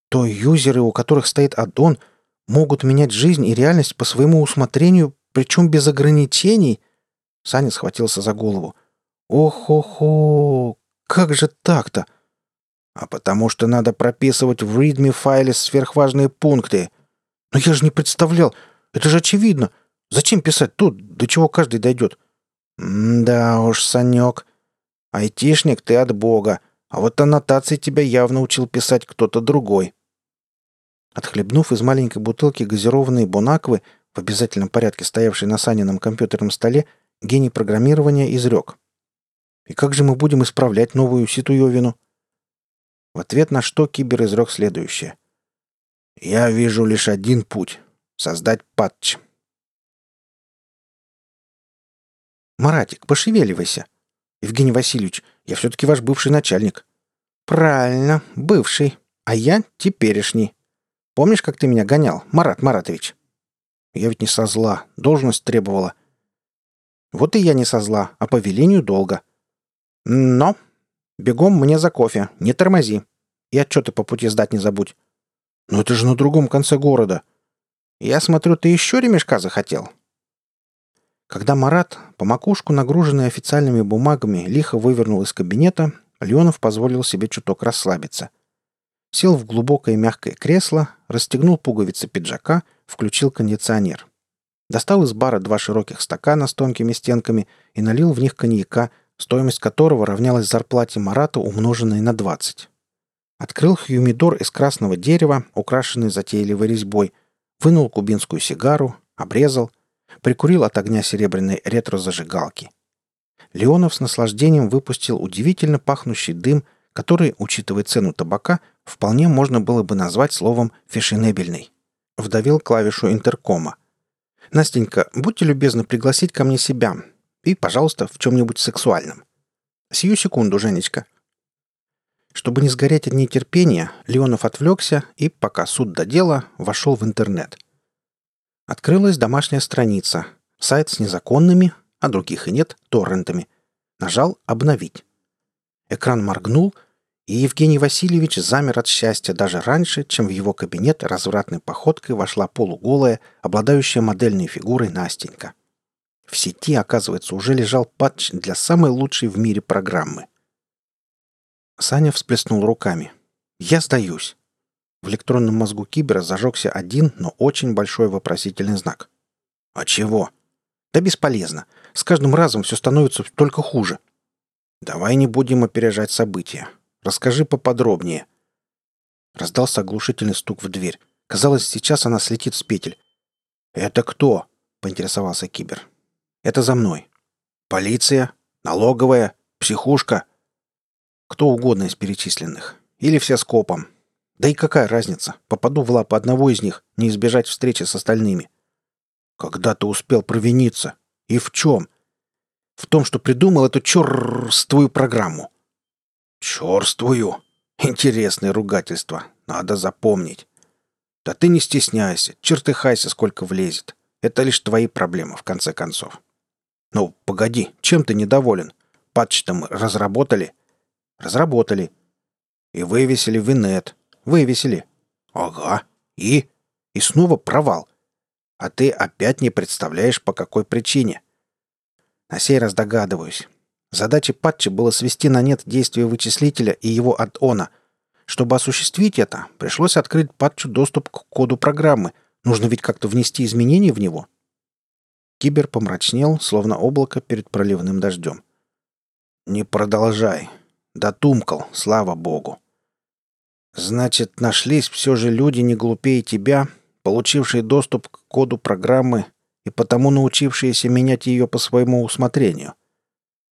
то юзеры, у которых стоит аддон, могут менять жизнь и реальность по своему усмотрению, причем без ограничений?» Саня схватился за голову. «Ох-хо-хо! Как же так-то?» «А потому что надо прописывать в readme файле сверхважные пункты. Но я же не представлял. Это же очевидно. Зачем писать тут, до чего каждый дойдет?» «Да уж, Санек. Айтишник ты от бога, а вот аннотации тебя явно учил писать кто-то другой». Отхлебнув из маленькой бутылки газированной бонаквы, в обязательном порядке стоявшей на Санином компьютерном столе, гений программирования изрек. «И как же мы будем исправлять новую ситуевину?» В ответ на что Кибер изрек следующее. «Я вижу лишь один путь — создать патч». «Маратик, пошевеливайся!» «Евгений Васильевич, я все-таки ваш бывший начальник». «Правильно, бывший, а я теперешний», Помнишь, как ты меня гонял, Марат Маратович?» «Я ведь не со зла. Должность требовала». «Вот и я не со зла, а по велению долго». «Но...» «Бегом мне за кофе. Не тормози. И отчеты по пути сдать не забудь». «Но это же на другом конце города». «Я смотрю, ты еще ремешка захотел?» Когда Марат, по макушку нагруженный официальными бумагами, лихо вывернул из кабинета, Леонов позволил себе чуток расслабиться – Сел в глубокое мягкое кресло, расстегнул пуговицы пиджака, включил кондиционер. Достал из бара два широких стакана с тонкими стенками и налил в них коньяка, стоимость которого равнялась зарплате Марата, умноженной на 20. Открыл хьюмидор из красного дерева, украшенный затейливой резьбой, вынул кубинскую сигару, обрезал, прикурил от огня серебряной ретро-зажигалки. Леонов с наслаждением выпустил удивительно пахнущий дым, который, учитывая цену табака, вполне можно было бы назвать словом «фешенебельный». Вдавил клавишу интеркома. «Настенька, будьте любезны пригласить ко мне себя. И, пожалуйста, в чем-нибудь сексуальном. Сию секунду, Женечка». Чтобы не сгореть от нетерпения, Леонов отвлекся и, пока суд до дела, вошел в интернет. Открылась домашняя страница, сайт с незаконными, а других и нет, торрентами. Нажал «Обновить». Экран моргнул, и Евгений Васильевич замер от счастья даже раньше, чем в его кабинет развратной походкой вошла полуголая, обладающая модельной фигурой Настенька. В сети, оказывается, уже лежал патч для самой лучшей в мире программы. Саня всплеснул руками. «Я сдаюсь». В электронном мозгу кибера зажегся один, но очень большой вопросительный знак. «А чего?» «Да бесполезно. С каждым разом все становится только хуже». «Давай не будем опережать события. Расскажи поподробнее». Раздался оглушительный стук в дверь. Казалось, сейчас она слетит с петель. «Это кто?» — поинтересовался Кибер. «Это за мной». «Полиция? Налоговая? Психушка?» «Кто угодно из перечисленных. Или все скопом. Да и какая разница? Попаду в лапы одного из них, не избежать встречи с остальными». «Когда ты успел провиниться? И в чем?» «В том, что придумал эту черствую программу». «Черствую? Интересное ругательство. Надо запомнить. Да ты не стесняйся, чертыхайся, сколько влезет. Это лишь твои проблемы, в конце концов. Ну, погоди, чем ты недоволен? Патч-то мы разработали? Разработали. И вывесили в инет. Вывесили. Ага. И? И снова провал. А ты опять не представляешь, по какой причине. На сей раз догадываюсь. Задачей патча было свести на нет действие вычислителя и его аддона. Чтобы осуществить это, пришлось открыть патчу доступ к коду программы. Нужно ведь как-то внести изменения в него. Кибер помрачнел, словно облако перед проливным дождем. «Не продолжай. Дотумкал, слава богу. Значит, нашлись все же люди не глупее тебя, получившие доступ к коду программы и потому научившиеся менять ее по своему усмотрению.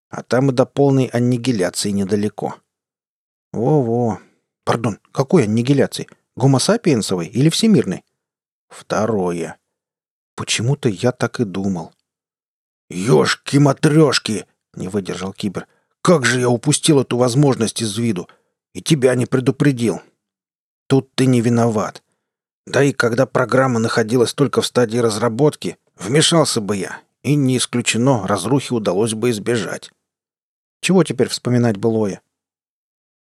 А там и до полной аннигиляции недалеко. Во-во. Пардон, какой аннигиляции? Гомосапиенсовой или всемирной? Второе. Почему-то я так и думал. «Ешки-матрешки!» — не выдержал Кибер. «Как же я упустил эту возможность из виду! И тебя не предупредил! Тут ты не виноват. Да и когда программа находилась только в стадии разработки, вмешался бы я, и не исключено, разрухи удалось бы избежать. Чего теперь вспоминать былое?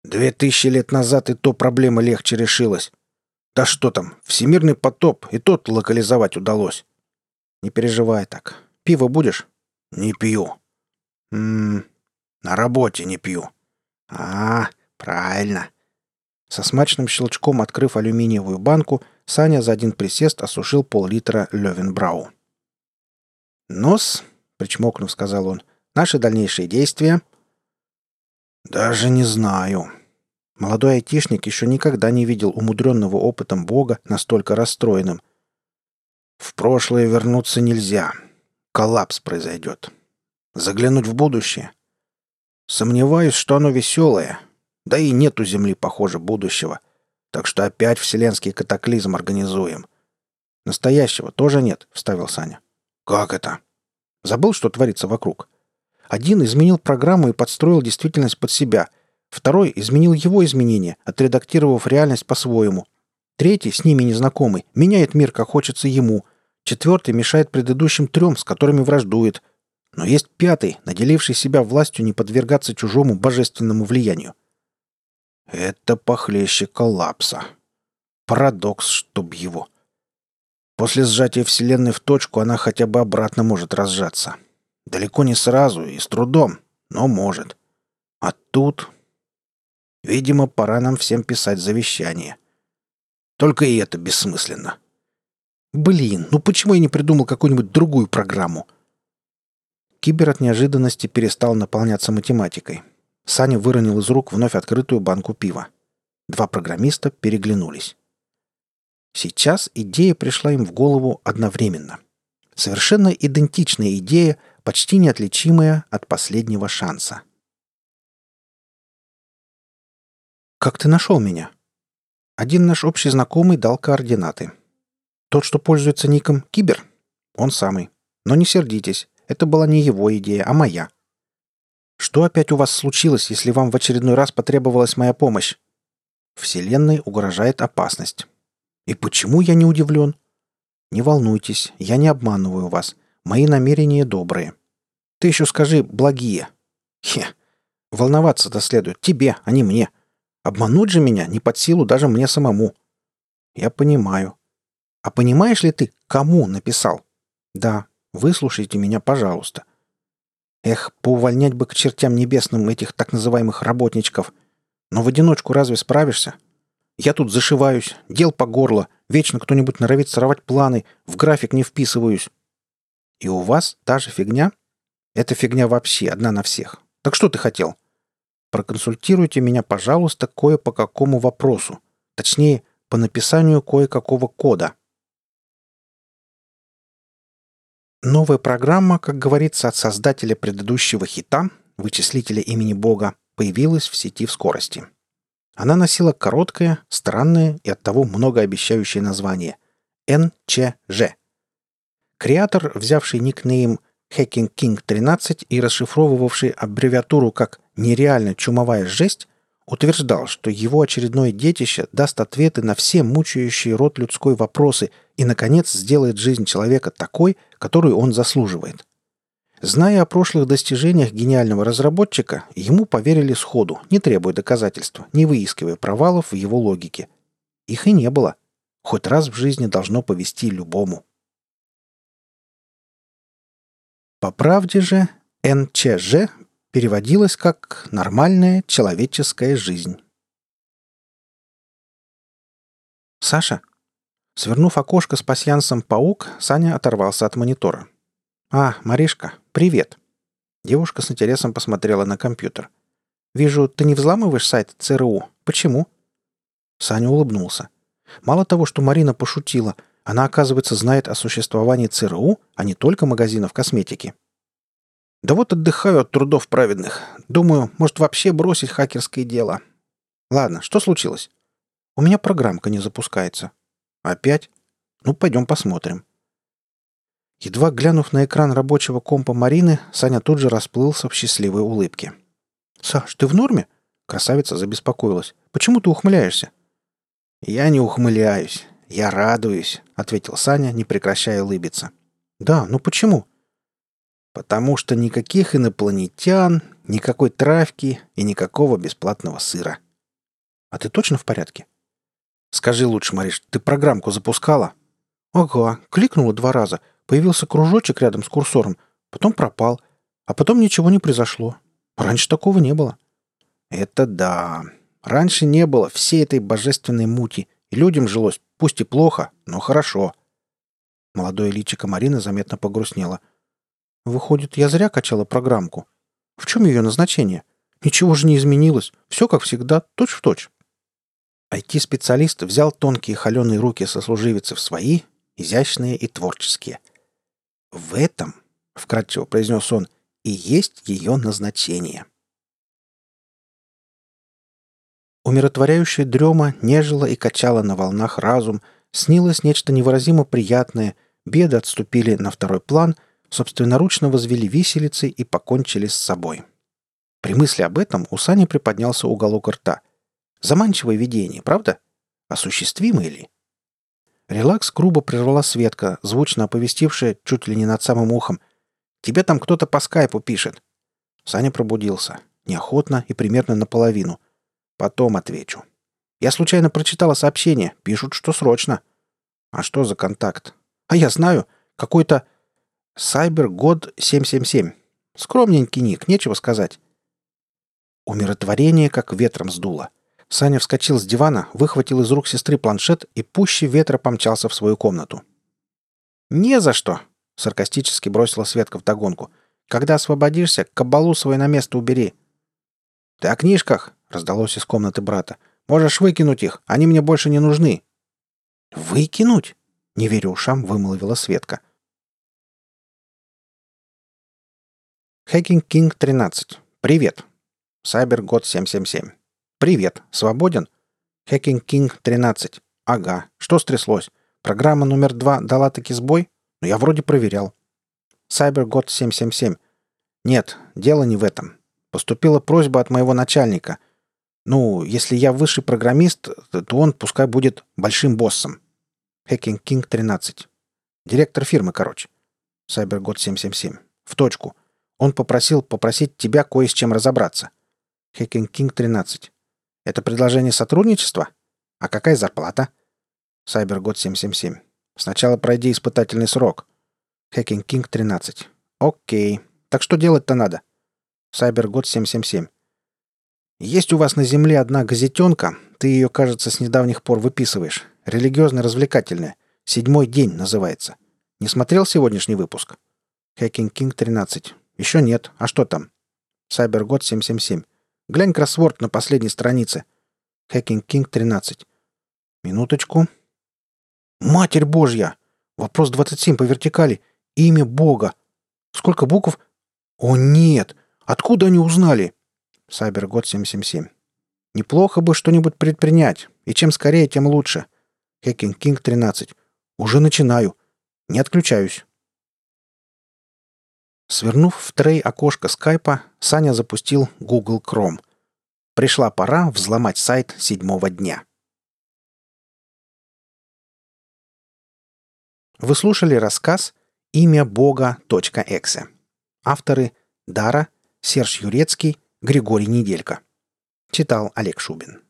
Две тысячи лет назад и то проблема легче решилась. Да что там, всемирный потоп, и тот локализовать удалось. Не переживай так. Пиво будешь? Не пью. Ммм, на работе не пью. А, правильно. Со смачным щелчком открыв алюминиевую банку, Саня за один присест осушил пол-литра Левенбрау. «Нос», — причмокнув, сказал он, — «наши дальнейшие действия...» «Даже не знаю». Молодой айтишник еще никогда не видел умудренного опытом Бога настолько расстроенным. «В прошлое вернуться нельзя. Коллапс произойдет. Заглянуть в будущее. Сомневаюсь, что оно веселое. Да и нет у Земли, похоже, будущего. Так что опять вселенский катаклизм организуем. Настоящего тоже нет, вставил Саня. Как это? Забыл, что творится вокруг. Один изменил программу и подстроил действительность под себя. Второй изменил его изменения, отредактировав реальность по-своему. Третий, с ними незнакомый, меняет мир, как хочется ему. Четвертый мешает предыдущим трем, с которыми враждует. Но есть пятый, наделивший себя властью не подвергаться чужому божественному влиянию. Это похлеще коллапса. Парадокс, чтоб его. После сжатия Вселенной в точку она хотя бы обратно может разжаться. — Далеко не сразу и с трудом, но может. А тут... Видимо, пора нам всем писать завещание. Только и это бессмысленно. Блин, ну почему я не придумал какую-нибудь другую программу? Кибер от неожиданности перестал наполняться математикой. Саня выронил из рук вновь открытую банку пива. Два программиста переглянулись. Сейчас идея пришла им в голову одновременно. Совершенно идентичная идея, почти неотличимая от последнего шанса. «Как ты нашел меня?» Один наш общий знакомый дал координаты. Тот, что пользуется ником Кибер? Он самый. Но не сердитесь, это была не его идея, а моя. Что опять у вас случилось, если вам в очередной раз потребовалась моя помощь? Вселенной угрожает опасность. И почему я не удивлен? Не волнуйтесь, я не обманываю вас. Мои намерения добрые. Ты еще скажи «благие». Хе, волноваться-то следует тебе, а не мне. Обмануть же меня не под силу даже мне самому. Я понимаю. А понимаешь ли ты, кому написал? Да, выслушайте меня, пожалуйста. Эх, поувольнять бы к чертям небесным этих так называемых работничков. Но в одиночку разве справишься? Я тут зашиваюсь, дел по горло, вечно кто-нибудь норовит сорвать планы, в график не вписываюсь. И у вас та же фигня? Эта фигня вообще одна на всех. Так что ты хотел? Проконсультируйте меня, пожалуйста, кое по какому вопросу. Точнее, по написанию кое-какого кода. Новая программа, как говорится, от создателя предыдущего хита, вычислителя имени Бога, появилась в сети в скорости. Она носила короткое, странное и оттого многообещающее название – НЧЖ. Креатор, взявший никнейм Hacking King 13 и расшифровывавший аббревиатуру как «нереально чумовая жесть», утверждал, что его очередное детище даст ответы на все мучающие род людской вопросы и, наконец, сделает жизнь человека такой, которую он заслуживает. Зная о прошлых достижениях гениального разработчика, ему поверили сходу, не требуя доказательства, не выискивая провалов в его логике. Их и не было. Хоть раз в жизни должно повести любому. По правде же, НЧЖ переводилось как «нормальная человеческая жизнь». «Саша?» Свернув окошко с пасьянсом «Паук», Саня оторвался от монитора. «А, Маришка, привет!» Девушка с интересом посмотрела на компьютер. «Вижу, ты не взламываешь сайт ЦРУ. Почему?» Саня улыбнулся. Мало того, что Марина пошутила, она, оказывается, знает о существовании ЦРУ, а не только магазинов косметики. Да вот отдыхаю от трудов праведных. Думаю, может вообще бросить хакерское дело. Ладно, что случилось? У меня программка не запускается. Опять? Ну, пойдем посмотрим. Едва глянув на экран рабочего компа Марины, Саня тут же расплылся в счастливой улыбке. «Саш, ты в норме?» Красавица забеспокоилась. «Почему ты ухмыляешься?» «Я не ухмыляюсь. Я радуюсь», — ответил Саня, не прекращая улыбиться. «Да, ну почему?» Потому что никаких инопланетян, никакой травки и никакого бесплатного сыра. А ты точно в порядке? Скажи лучше, Мариш, ты программку запускала? Ага, кликнула два раза. Появился кружочек рядом с курсором, потом пропал, а потом ничего не произошло. Раньше такого не было. Это да. Раньше не было всей этой божественной мути, и людям жилось, пусть и плохо, но хорошо. Молодое личико Марины заметно погрустнело. Выходит, я зря качала программку. В чем ее назначение? Ничего же не изменилось. Все как всегда, точь-в-точь. IT-специалист взял тонкие холеные руки сослуживицы в свои, изящные и творческие. «В этом, — вкратчиво произнес он, — и есть ее назначение». Умиротворяющая дрема нежила и качала на волнах разум, снилось нечто невыразимо приятное, беды отступили на второй план — собственноручно возвели виселицы и покончили с собой. При мысли об этом у Сани приподнялся уголок рта. Заманчивое видение, правда? Осуществимое ли? Релакс грубо прервала Светка, звучно оповестившая чуть ли не над самым ухом. «Тебе там кто-то по скайпу пишет». Саня пробудился. Неохотно и примерно наполовину. Потом отвечу. Я случайно прочитала сообщение. Пишут, что срочно. А что за контакт? А я знаю. Какой-то Сайбер-год 777. Скромненький ник, нечего сказать. Умиротворение как ветром сдуло. Саня вскочил с дивана, выхватил из рук сестры планшет и пуще ветра помчался в свою комнату. «Не за что!» — саркастически бросила Светка в догонку. «Когда освободишься, кабалу свой на место убери». «Ты о книжках?» — раздалось из комнаты брата. «Можешь выкинуть их, они мне больше не нужны». «Выкинуть?» — не веря ушам, вымолвила Светка. Hacking King 13. Привет. Cyber God 777. Привет. Свободен? Hacking King 13. Ага. Что стряслось? Программа номер два дала таки сбой? Но я вроде проверял. CyberGod 777. Нет, дело не в этом. Поступила просьба от моего начальника. Ну, если я высший программист, то он пускай будет большим боссом. Hacking King 13. Директор фирмы, короче. CyberGod 777. В точку. Он попросил попросить тебя кое с чем разобраться. Hacking King 13. Это предложение сотрудничества? А какая зарплата? CyberGod 777. Сначала пройди испытательный срок. Hacking King 13. Окей. Так что делать-то надо? CyberGod 777. Есть у вас на Земле одна газетенка. Ты ее, кажется, с недавних пор выписываешь. Религиозно-развлекательная. Седьмой день называется. Не смотрел сегодняшний выпуск? Hacking King 13. Еще нет. А что там? CyberGod 777. Глянь кроссворд на последней странице. Hacking King 13. Минуточку. Матерь Божья! Вопрос 27 по вертикали. Имя Бога. Сколько букв? О, нет! Откуда они узнали? CyberGod 777. Неплохо бы что-нибудь предпринять. И чем скорее, тем лучше. Hacking King 13. Уже начинаю. Не отключаюсь. Свернув в трей окошко скайпа, Саня запустил Google Chrome. Пришла пора взломать сайт седьмого дня. Вы слушали рассказ «Имя Бога.эксе». Авторы Дара, Серж Юрецкий, Григорий Неделько. Читал Олег Шубин.